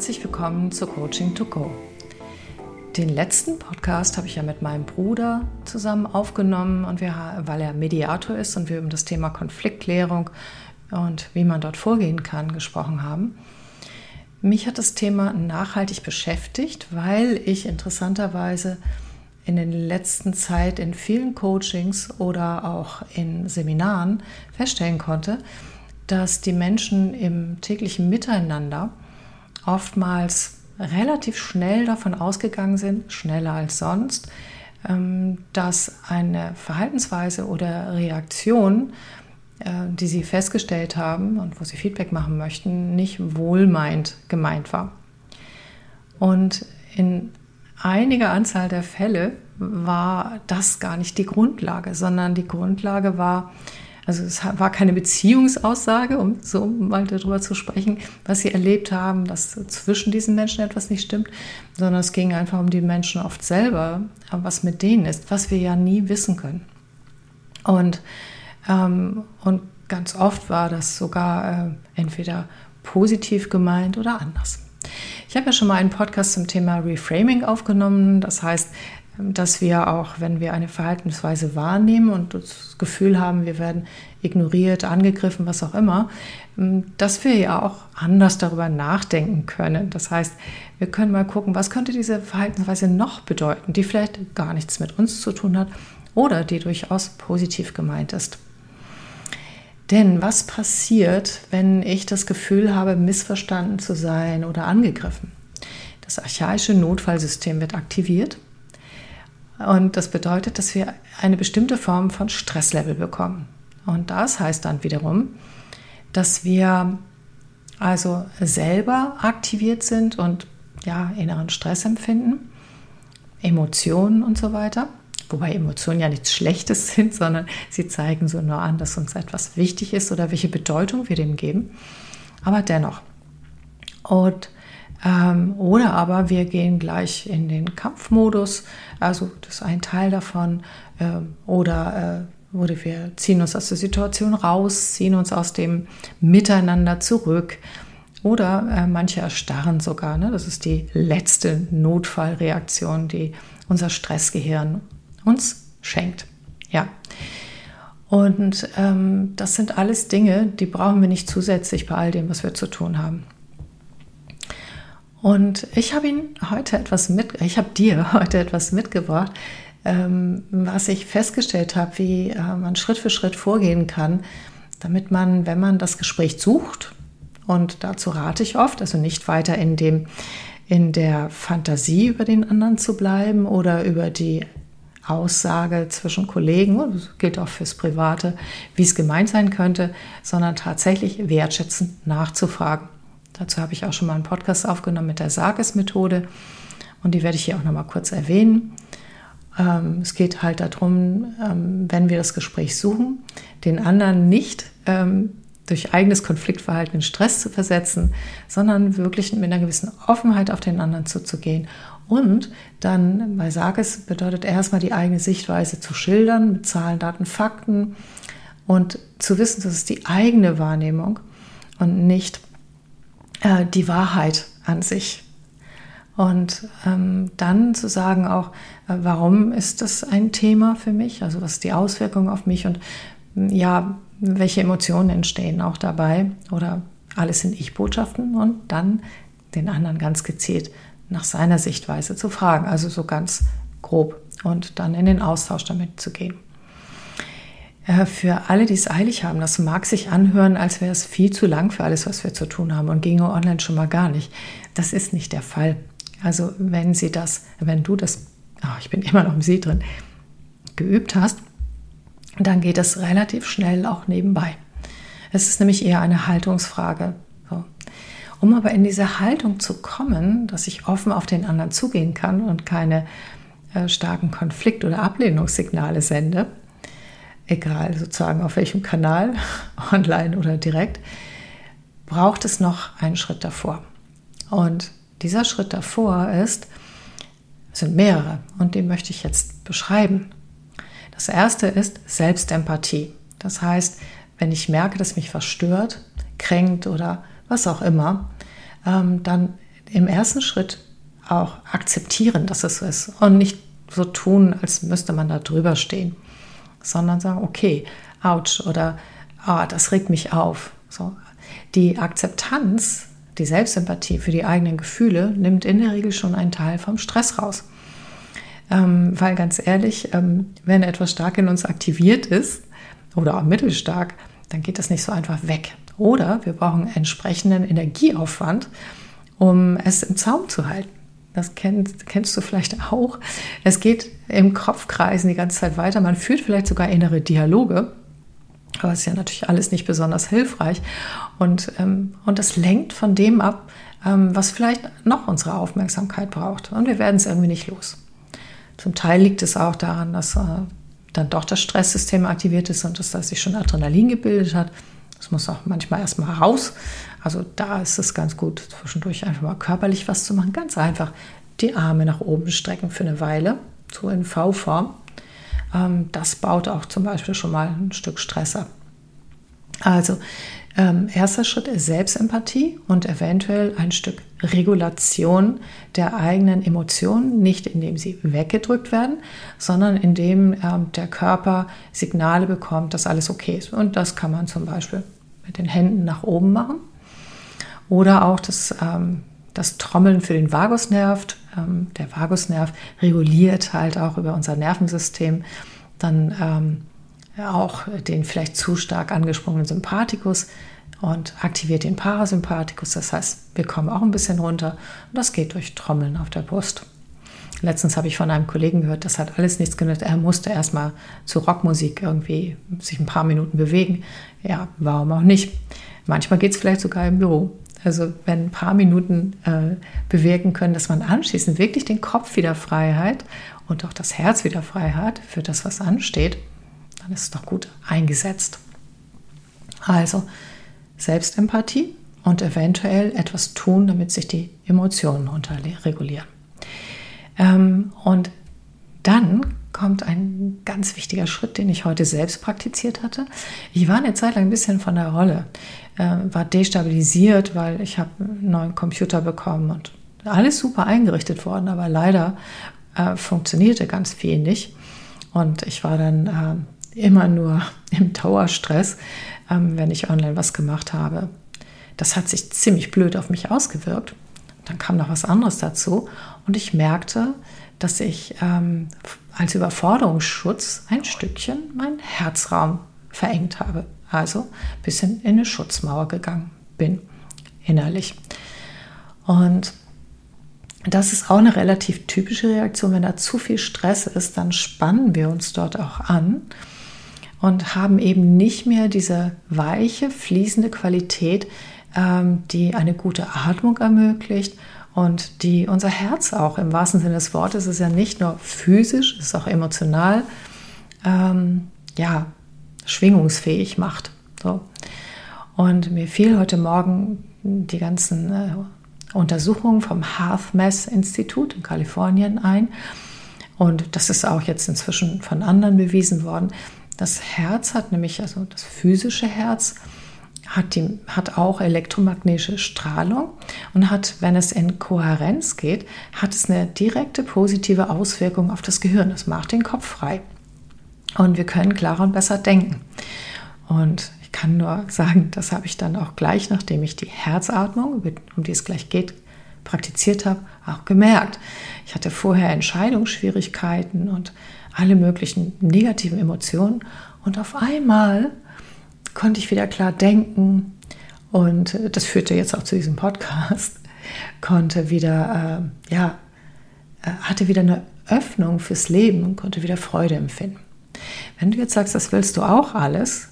herzlich willkommen zu Coaching to Go. Den letzten Podcast habe ich ja mit meinem Bruder zusammen aufgenommen und wir, weil er Mediator ist und wir über das Thema Konfliktklärung und wie man dort vorgehen kann gesprochen haben. Mich hat das Thema nachhaltig beschäftigt, weil ich interessanterweise in der letzten Zeit in vielen Coachings oder auch in Seminaren feststellen konnte, dass die Menschen im täglichen Miteinander oftmals relativ schnell davon ausgegangen sind, schneller als sonst, ähm, dass eine Verhaltensweise oder Reaktion, äh, die sie festgestellt haben und wo sie Feedback machen möchten, nicht wohlmeint gemeint war. Und in einiger Anzahl der Fälle war das gar nicht die Grundlage, sondern die Grundlage war, also es war keine Beziehungsaussage, um so mal darüber zu sprechen, was sie erlebt haben, dass zwischen diesen Menschen etwas nicht stimmt, sondern es ging einfach um die Menschen oft selber, was mit denen ist, was wir ja nie wissen können. Und, ähm, und ganz oft war das sogar äh, entweder positiv gemeint oder anders. Ich habe ja schon mal einen Podcast zum Thema Reframing aufgenommen. Das heißt, dass wir auch, wenn wir eine Verhaltensweise wahrnehmen und das Gefühl haben, wir werden ignoriert, angegriffen, was auch immer, ähm, dass wir ja auch anders darüber nachdenken können. Das heißt, wir können mal gucken, was könnte diese Verhaltensweise noch bedeuten, die vielleicht gar nichts mit uns zu tun hat oder die durchaus positiv gemeint ist. Denn was passiert, wenn ich das Gefühl habe, missverstanden zu sein oder angegriffen? Das archaische Notfallsystem wird aktiviert und das bedeutet, dass wir eine bestimmte Form von Stresslevel bekommen. Und das heißt dann wiederum, dass wir also selber aktiviert sind und ja, inneren Stress empfinden, Emotionen und so weiter. Wobei Emotionen ja nichts Schlechtes sind, sondern sie zeigen so nur an, dass uns etwas wichtig ist oder welche Bedeutung wir dem geben. Aber dennoch. Und ähm, oder aber wir gehen gleich in den Kampfmodus, also das ist ein Teil davon. Ähm, oder, äh, oder wir ziehen uns aus der Situation raus, ziehen uns aus dem Miteinander zurück. Oder äh, manche erstarren sogar. Ne? Das ist die letzte Notfallreaktion, die unser Stressgehirn uns schenkt. Ja. Und ähm, das sind alles Dinge, die brauchen wir nicht zusätzlich bei all dem, was wir zu tun haben. Und ich habe ihn heute etwas mit, ich habe dir heute etwas mitgebracht, ähm, was ich festgestellt habe, wie äh, man Schritt für Schritt vorgehen kann, damit man, wenn man das Gespräch sucht, und dazu rate ich oft, also nicht weiter in dem in der Fantasie über den anderen zu bleiben oder über die Aussage zwischen Kollegen, das gilt auch fürs Private, wie es gemeint sein könnte, sondern tatsächlich wertschätzend nachzufragen. Dazu habe ich auch schon mal einen Podcast aufgenommen mit der Sarges-Methode und die werde ich hier auch noch mal kurz erwähnen. Ähm, es geht halt darum, ähm, wenn wir das Gespräch suchen, den anderen nicht ähm, durch eigenes Konfliktverhalten in Stress zu versetzen, sondern wirklich mit einer gewissen Offenheit auf den anderen zuzugehen. Und dann bei Sarges bedeutet erstmal die eigene Sichtweise zu schildern mit Zahlen, Daten, Fakten und zu wissen, das ist die eigene Wahrnehmung und nicht äh, die Wahrheit an sich. Und ähm, dann zu sagen auch, äh, warum ist das ein Thema für mich? Also was ist die Auswirkung auf mich und ja, welche Emotionen entstehen auch dabei? Oder alles sind Ich-Botschaften und dann den anderen ganz gezielt nach seiner Sichtweise zu fragen. Also so ganz grob und dann in den Austausch damit zu gehen. Äh, für alle, die es eilig haben, das mag sich anhören, als wäre es viel zu lang für alles, was wir zu tun haben und ginge online schon mal gar nicht. Das ist nicht der Fall. Also wenn Sie das, wenn du das, oh, ich bin immer noch im Sie drin, geübt hast, dann geht das relativ schnell auch nebenbei. Es ist nämlich eher eine Haltungsfrage. So. Um aber in diese Haltung zu kommen, dass ich offen auf den anderen zugehen kann und keine äh, starken Konflikt- oder Ablehnungssignale sende, egal sozusagen auf welchem Kanal, online oder direkt, braucht es noch einen Schritt davor. Und dieser Schritt davor ist, sind mehrere und den möchte ich jetzt beschreiben. Das erste ist Selbstempathie. Das heißt, wenn ich merke, dass mich was stört, kränkt oder was auch immer, ähm, dann im ersten Schritt auch akzeptieren, dass es so ist und nicht so tun, als müsste man da drüber stehen, sondern sagen, okay, ouch oder ah, das regt mich auf. So. Die Akzeptanz, die Selbstsympathie für die eigenen Gefühle nimmt in der Regel schon einen Teil vom Stress raus. Ähm, weil ganz ehrlich, ähm, wenn etwas stark in uns aktiviert ist oder auch mittelstark, dann geht das nicht so einfach weg. Oder wir brauchen entsprechenden Energieaufwand, um es im Zaum zu halten. Das kennst, kennst du vielleicht auch. Es geht im Kopfkreisen die ganze Zeit weiter. Man führt vielleicht sogar innere Dialoge. Aber es ist ja natürlich alles nicht besonders hilfreich. Und, ähm, und das lenkt von dem ab, ähm, was vielleicht noch unsere Aufmerksamkeit braucht. Und wir werden es irgendwie nicht los. Zum Teil liegt es auch daran, dass äh, dann doch das Stresssystem aktiviert ist und dass da sich schon Adrenalin gebildet hat. Das muss auch manchmal erstmal raus. Also da ist es ganz gut, zwischendurch einfach mal körperlich was zu machen. Ganz einfach die Arme nach oben strecken für eine Weile, so in V-Form. Ähm, das baut auch zum Beispiel schon mal ein Stück Stress ab. Also ähm, erster Schritt ist Selbstempathie und eventuell ein Stück Regulation der eigenen Emotionen, nicht indem sie weggedrückt werden, sondern indem ähm, der Körper Signale bekommt, dass alles okay ist. Und das kann man zum Beispiel mit den Händen nach oben machen oder auch das, ähm, das Trommeln für den Vagusnerv. Ähm, der Vagusnerv reguliert halt auch über unser Nervensystem dann ähm, auch den vielleicht zu stark angesprungenen Sympathikus und aktiviert den Parasympathikus. Das heißt, wir kommen auch ein bisschen runter und das geht durch Trommeln auf der Brust. Letztens habe ich von einem Kollegen gehört, das hat alles nichts genützt. Er musste erstmal zu Rockmusik irgendwie sich ein paar Minuten bewegen. Ja, warum auch nicht? Manchmal geht es vielleicht sogar im Büro. Also wenn ein paar Minuten äh, bewirken können, dass man anschließend wirklich den Kopf wieder frei hat und auch das Herz wieder frei hat für das, was ansteht, dann ist es doch gut eingesetzt. Also Selbstempathie und eventuell etwas tun, damit sich die Emotionen runterregulieren. Ähm, und dann kommt ein ganz wichtiger Schritt, den ich heute selbst praktiziert hatte. Ich war eine Zeit lang ein bisschen von der Rolle, äh, war destabilisiert, weil ich habe einen neuen Computer bekommen und alles super eingerichtet worden, aber leider äh, funktionierte ganz nicht. Und ich war dann äh, immer nur im Dauerstress, ähm, wenn ich online was gemacht habe. Das hat sich ziemlich blöd auf mich ausgewirkt. Dann kam noch was anderes dazu und ich merkte, dass ich ähm, als Überforderungsschutz ein Stückchen meinen Herzraum verengt habe. Also ein bisschen in eine Schutzmauer gegangen bin, innerlich. Und das ist auch eine relativ typische Reaktion. Wenn da zu viel Stress ist, dann spannen wir uns dort auch an und haben eben nicht mehr diese weiche, fließende Qualität, ähm, die eine gute Atmung ermöglicht und die unser Herz auch im wahrsten Sinne des Wortes ist ja nicht nur physisch, ist auch emotional, ähm, ja, schwingungsfähig macht. So. Und mir fiel heute Morgen die ganzen äh, Untersuchungen vom HearthMath Institut in Kalifornien ein. Und das ist auch jetzt inzwischen von anderen bewiesen worden, das Herz hat nämlich, also das physische Herz, hat, die, hat auch elektromagnetische Strahlung und hat, wenn es in Kohärenz geht, hat es eine direkte positive Auswirkung auf das Gehirn. Es macht den Kopf frei. Und wir können klarer und besser denken. Und ich kann nur sagen, das habe ich dann auch gleich, nachdem ich die Herzatmung, um die es gleich geht, praktiziert habe, auch gemerkt. Ich hatte vorher Entscheidungsschwierigkeiten und alle möglichen negativen Emotionen. Und auf einmal konnte ich wieder klar denken und das führte jetzt auch zu diesem Podcast, konnte wieder, äh, ja, äh, hatte wieder eine Öffnung fürs Leben und konnte wieder Freude empfinden. Wenn du jetzt sagst, das willst du auch alles,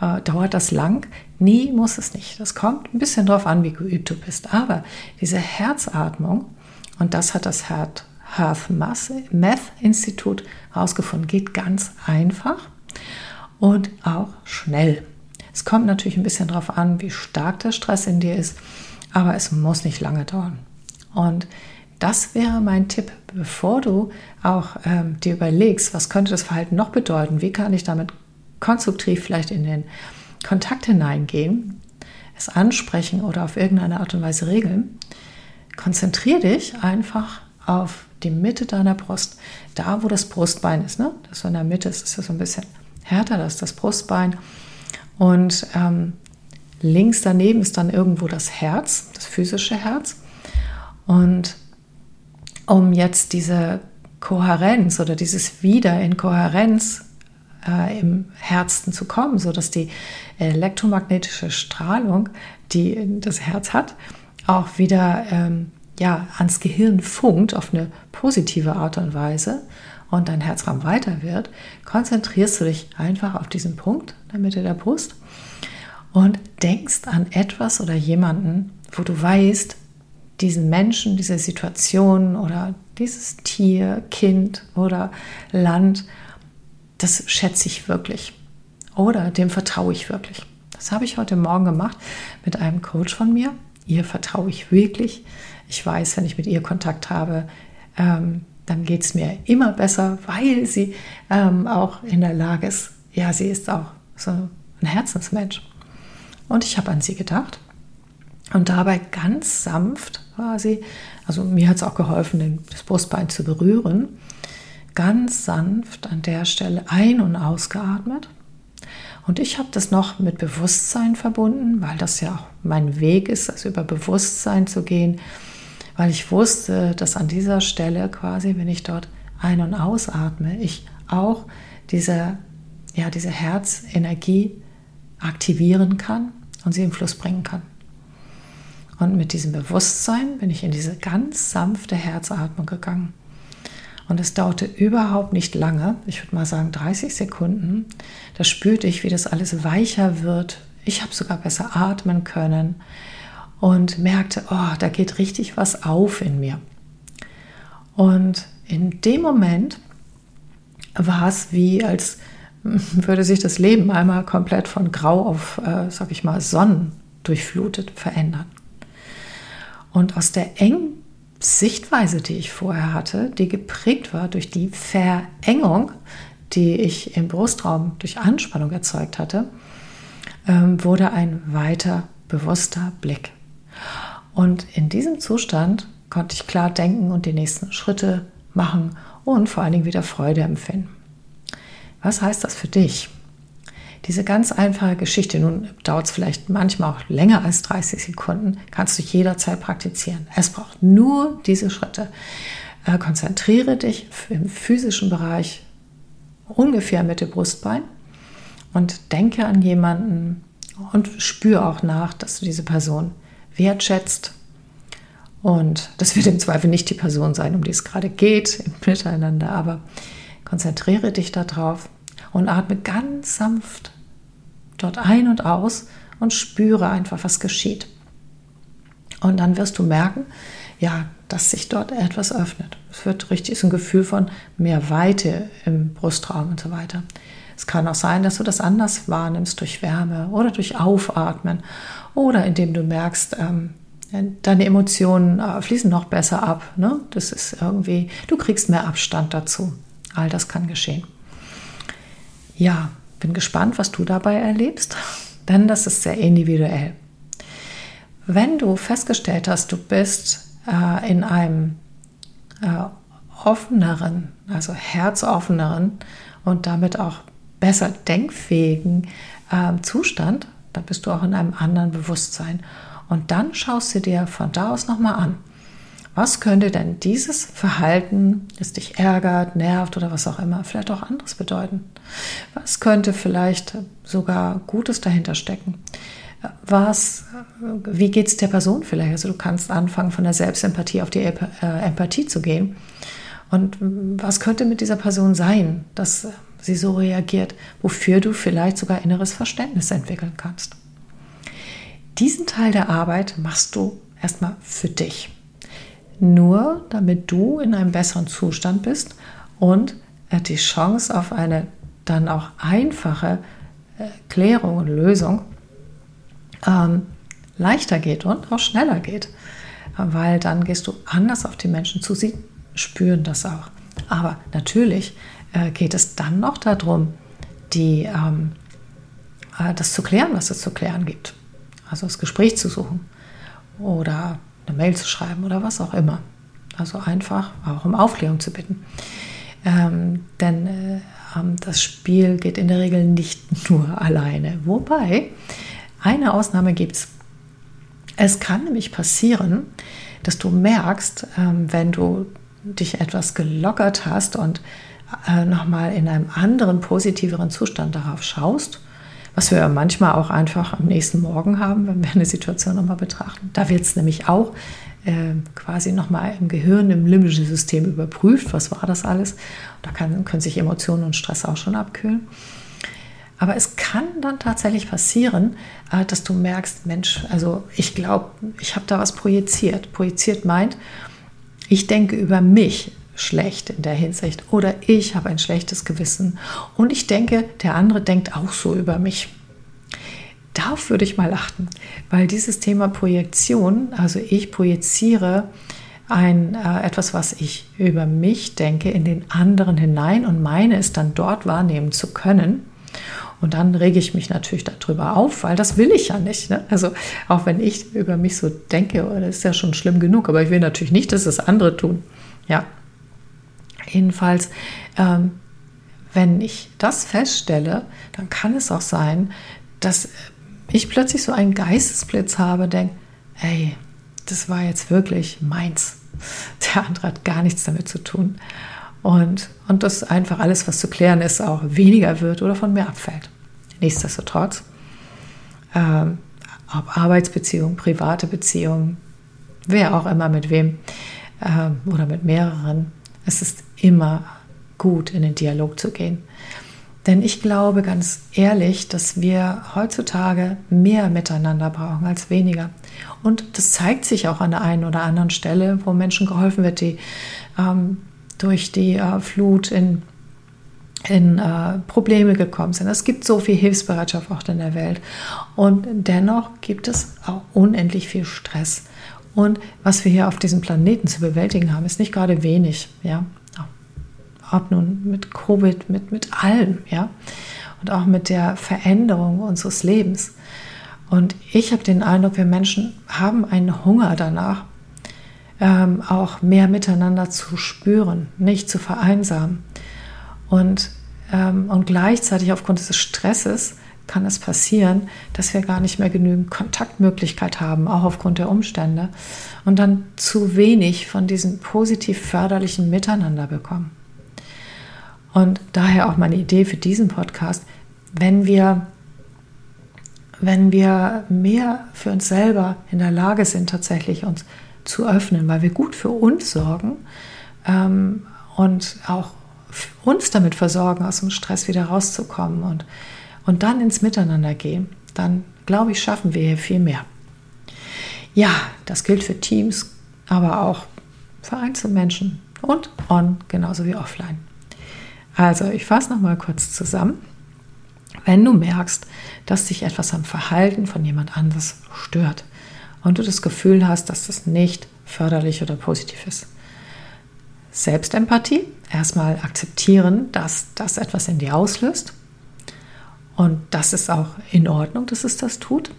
äh, dauert das lang? Nee, muss es nicht. Das kommt ein bisschen drauf an, wie geübt du bist. Aber diese Herzatmung, und das hat das Herz Math Institut herausgefunden. Geht ganz einfach und auch schnell. Es kommt natürlich ein bisschen darauf an, wie stark der Stress in dir ist, aber es muss nicht lange dauern. Und das wäre mein Tipp, bevor du auch ähm, dir überlegst, was könnte das Verhalten noch bedeuten, wie kann ich damit konstruktiv vielleicht in den Kontakt hineingehen, es ansprechen oder auf irgendeine Art und Weise regeln, konzentriere dich einfach auf die Mitte deiner Brust, da wo das Brustbein ist. Ne? Das so in der Mitte ist, ist das so ein bisschen härter, das ist das Brustbein. Und ähm, links daneben ist dann irgendwo das Herz, das physische Herz. Und um jetzt diese Kohärenz oder dieses Wieder in Kohärenz äh, im Herzen zu kommen, sodass die elektromagnetische Strahlung, die das Herz hat, auch wieder ähm, ja, ans Gehirn funkt auf eine positive Art und Weise und dein Herzraum weiter wird, konzentrierst du dich einfach auf diesen Punkt in der Mitte der Brust und denkst an etwas oder jemanden, wo du weißt, diesen Menschen, diese Situation oder dieses Tier, Kind oder Land, das schätze ich wirklich oder dem vertraue ich wirklich. Das habe ich heute Morgen gemacht mit einem Coach von mir. Ihr vertraue ich wirklich. Ich weiß, wenn ich mit ihr Kontakt habe, ähm, dann geht es mir immer besser, weil sie ähm, auch in der Lage ist, ja, sie ist auch so ein Herzensmensch. Und ich habe an sie gedacht und dabei ganz sanft quasi, also mir hat es auch geholfen, das Brustbein zu berühren, ganz sanft an der Stelle ein- und ausgeatmet. Und ich habe das noch mit Bewusstsein verbunden, weil das ja auch mein Weg ist, also über Bewusstsein zu gehen, weil ich wusste, dass an dieser Stelle quasi, wenn ich dort ein- und ausatme, ich auch diese, ja, diese Herzenergie aktivieren kann und sie im Fluss bringen kann. Und mit diesem Bewusstsein bin ich in diese ganz sanfte Herzatmung gegangen. Und es dauerte überhaupt nicht lange, ich würde mal sagen 30 Sekunden. Da spürte ich, wie das alles weicher wird. Ich habe sogar besser atmen können und merkte, oh, da geht richtig was auf in mir. Und in dem Moment war es wie, als würde sich das Leben einmal komplett von Grau auf, äh, sag ich mal, Sonnen durchflutet verändern. Und aus der engen Sichtweise, die ich vorher hatte, die geprägt war durch die Verengung, die ich im Brustraum durch Anspannung erzeugt hatte, ähm, wurde ein weiter bewusster Blick. Und in diesem Zustand konnte ich klar denken und die nächsten Schritte machen und vor allen Dingen wieder Freude empfinden. Was heißt das für dich? Diese ganz einfache Geschichte, nun dauert es vielleicht manchmal auch länger als 30 Sekunden, kannst du jederzeit praktizieren. Es braucht nur diese Schritte. Äh, konzentriere dich im physischen Bereich ungefähr mit dem Brustbein und denke an jemanden und spüre auch nach, dass du diese Person wertschätzt. Und das wird im Zweifel nicht die Person sein, um die es gerade geht im Miteinander, aber konzentriere dich darauf und atme ganz sanft dort ein und aus und spüre einfach, was geschieht. Und dann wirst du merken, ja, dass sich dort etwas öffnet. Es wird richtig so ein Gefühl von mehr Weite im Brustraum und so weiter. Es kann auch sein, dass du das anders wahrnimmst durch Wärme oder durch Aufatmen oder indem du merkst, ähm, deine Emotionen äh, fließen noch besser ab. Ne? Das ist irgendwie, du kriegst mehr Abstand dazu. All das kann geschehen. Ja, bin gespannt, was du dabei erlebst, denn das ist sehr individuell. Wenn du festgestellt hast, du bist äh, in einem äh, offeneren, also herzoffeneren und damit auch besser denkfähigen äh, Zustand, dann bist du auch in einem anderen Bewusstsein. Und dann schaust du dir von da aus nochmal an, was könnte denn dieses Verhalten, das dich ärgert, nervt oder was auch immer, vielleicht auch anderes bedeuten? Was könnte vielleicht sogar Gutes dahinter stecken? Was, wie geht es der Person vielleicht? Also du kannst anfangen, von der Selbstempathie auf die äh, Empathie zu gehen. Und was könnte mit dieser Person sein, dass sie so reagiert, wofür du vielleicht sogar inneres Verständnis entwickeln kannst? Diesen Teil der Arbeit machst du erstmal für dich nur damit du in einem besseren Zustand bist und die Chance auf eine dann auch einfache äh, Klärung und Lösung ähm, leichter geht und auch schneller geht. Weil dann gehst du anders auf die Menschen zu, sie spüren das auch. Aber natürlich äh, geht es dann noch darum, die, ähm, äh, das zu klären, was es zu klären gibt. Also das Gespräch zu suchen oder eine Mail zu schreiben oder was auch immer. Also einfach auch um Aufklärung zu bitten. Ähm, denn äh, das Spiel geht in der Regel nicht nur alleine. Wobei, eine Ausnahme gibt es. Es kann nämlich passieren, dass du merkst, ähm, wenn du dich etwas gelockert hast und äh, nochmal in einem anderen, positiveren Zustand darauf schaust, was wir manchmal auch einfach am nächsten Morgen haben, wenn wir eine Situation nochmal betrachten. Da wird es nämlich auch äh, quasi nochmal im Gehirn, im limbischen System überprüft, was war das alles. Da kann, können sich Emotionen und Stress auch schon abkühlen. Aber es kann dann tatsächlich passieren, äh, dass du merkst, Mensch, also ich glaube, ich habe da was projiziert. Projiziert meint, ich denke über mich schlecht in der Hinsicht oder ich habe ein schlechtes Gewissen und ich denke, der andere denkt auch so über mich. Darauf würde ich mal achten, weil dieses Thema Projektion, also ich projiziere ein, äh, etwas, was ich über mich denke, in den anderen hinein und meine es dann dort wahrnehmen zu können. Und dann rege ich mich natürlich darüber auf, weil das will ich ja nicht. Ne? Also auch wenn ich über mich so denke, oh, das ist ja schon schlimm genug, aber ich will natürlich nicht, dass es andere tun. Ja, jedenfalls, ähm, wenn ich das feststelle, dann kann es auch sein, dass ich plötzlich so einen Geistesblitz habe, denke, ey, das war jetzt wirklich meins. Der andere hat gar nichts damit zu tun. Und, und dass einfach alles, was zu klären ist, auch weniger wird oder von mir abfällt. Nichtsdestotrotz, ähm, ob Arbeitsbeziehungen, private Beziehungen, wer auch immer mit wem ähm, oder mit mehreren, es ist immer gut, in den Dialog zu gehen. Denn ich glaube ganz ehrlich, dass wir heutzutage mehr miteinander brauchen als weniger. Und das zeigt sich auch an der einen oder anderen Stelle, wo Menschen geholfen wird, die ähm, durch die äh, Flut in, in äh, Probleme gekommen sind. Es gibt so viel Hilfsbereitschaft auch in der Welt. Und dennoch gibt es auch unendlich viel Stress. Und was wir hier auf diesem Planeten zu bewältigen haben, ist nicht gerade wenig. Ja? Ob nun mit Covid, mit, mit allem, ja, und auch mit der Veränderung unseres Lebens. Und ich habe den Eindruck, wir Menschen haben einen Hunger danach, ähm, auch mehr miteinander zu spüren, nicht zu vereinsamen. Und, ähm, und gleichzeitig aufgrund des Stresses kann es passieren, dass wir gar nicht mehr genügend Kontaktmöglichkeit haben, auch aufgrund der Umstände, und dann zu wenig von diesem positiv förderlichen Miteinander bekommen. Und daher auch meine Idee für diesen Podcast, wenn wir, wenn wir mehr für uns selber in der Lage sind, tatsächlich uns zu öffnen, weil wir gut für uns sorgen ähm, und auch uns damit versorgen, aus dem Stress wieder rauszukommen und, und dann ins Miteinander gehen, dann glaube ich, schaffen wir hier viel mehr. Ja, das gilt für Teams, aber auch für Einzelmenschen und on genauso wie offline. Also, ich fasse noch mal kurz zusammen. Wenn du merkst, dass dich etwas am Verhalten von jemand anders stört und du das Gefühl hast, dass das nicht förderlich oder positiv ist. Selbstempathie, erstmal akzeptieren, dass das etwas in dir auslöst und das ist auch in Ordnung, dass es das tut.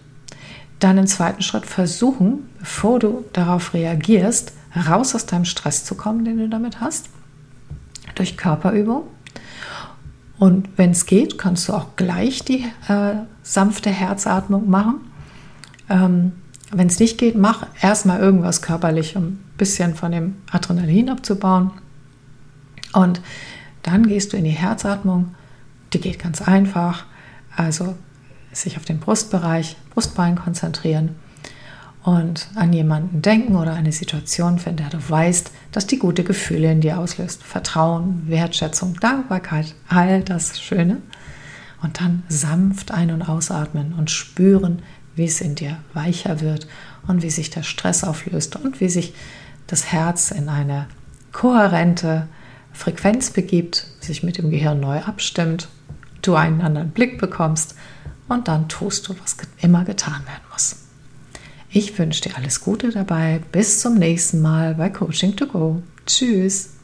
Dann im zweiten Schritt versuchen, bevor du darauf reagierst, raus aus deinem Stress zu kommen, den du damit hast, durch Körperübung und wenn es geht, kannst du auch gleich die äh, sanfte Herzatmung machen. Ähm, wenn es nicht geht, mach erstmal irgendwas körperlich, um ein bisschen von dem Adrenalin abzubauen. Und dann gehst du in die Herzatmung. Die geht ganz einfach. Also sich auf den Brustbereich, Brustbein konzentrieren und an jemanden denken oder eine Situation, von der du weißt, dass die gute Gefühle in dir auslöst. Vertrauen, Wertschätzung, Dankbarkeit, all das Schöne. Und dann sanft ein- und ausatmen und spüren, wie es in dir weicher wird und wie sich der Stress auflöst und wie sich das Herz in eine kohärente Frequenz begibt, sich mit dem Gehirn neu abstimmt, du einen anderen Blick bekommst und dann tust du, was immer getan werden muss. Ich wünsche dir alles Gute dabei. Bis zum nächsten Mal bei Coaching to Go. Tschüss.